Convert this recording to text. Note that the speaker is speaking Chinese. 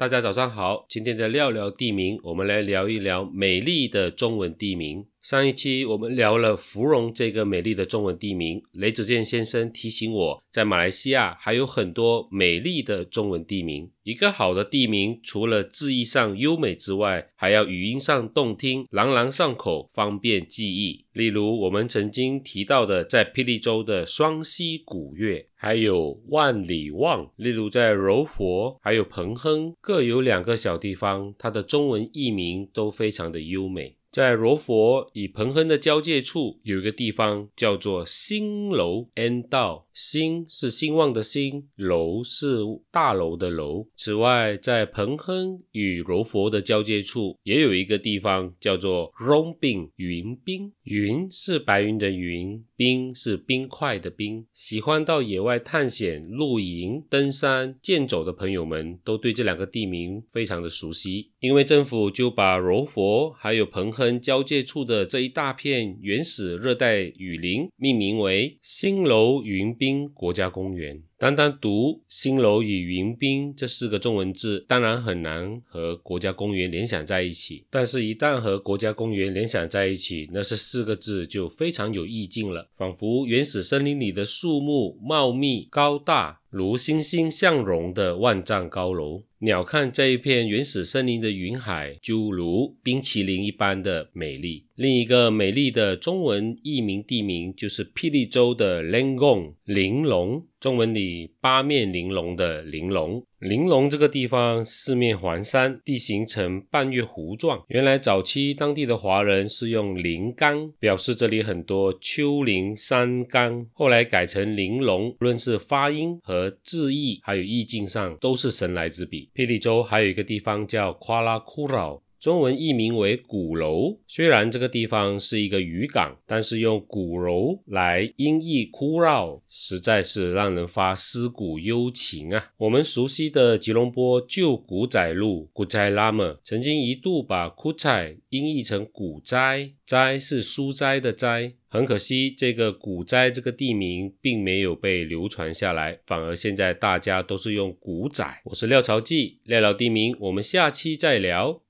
大家早上好。今天的聊聊地名，我们来聊一聊美丽的中文地名。上一期我们聊了芙蓉这个美丽的中文地名，雷子健先生提醒我在马来西亚还有很多美丽的中文地名。一个好的地名，除了字义上优美之外，还要语音上动听，朗朗上口，方便记忆。例如我们曾经提到的，在霹雳州的双溪古月，还有万里望。例如在柔佛，还有彭亨，各有两个小地方，它的中文译名都非常的优美。在柔佛与彭亨的交界处，有一个地方叫做新楼 N 道。兴是兴旺的兴，楼是大楼的楼。此外，在彭亨与柔佛的交界处，也有一个地方叫做荣冰云冰。云是白云的云，冰是冰块的冰。喜欢到野外探险、露营、登山、健走的朋友们，都对这两个地名非常的熟悉，因为政府就把柔佛还有彭亨交界处的这一大片原始热带雨林命名为新楼云冰。国家公园，单单读“新楼”与“云滨”这四个中文字，当然很难和国家公园联想在一起。但是，一旦和国家公园联想在一起，那是四个字就非常有意境了，仿佛原始森林里的树木茂密高大，如欣欣向荣的万丈高楼。鸟瞰这一片原始森林的云海，就如冰淇淋一般的美丽。另一个美丽的中文译名地名，就是霹雳州的 Langong 玲珑。中文里八面玲珑的玲珑，玲珑这个地方四面环山，地形呈半月弧状。原来早期当地的华人是用灵冈表示这里很多丘陵山冈，后来改成玲珑。无论是发音和字义，还有意境上，都是神来之笔。霹雳州还有一个地方叫夸拉库饶。中文译名为鼓楼，虽然这个地方是一个渔港，但是用鼓楼来音译枯绕，实在是让人发思古幽情啊。我们熟悉的吉隆坡旧古仔路古仔拉姆，曾经一度把枯仔音译成古斋，斋是书斋的斋。很可惜，这个古斋这个地名并没有被流传下来，反而现在大家都是用古仔。我是廖朝记，聊聊地名，我们下期再聊。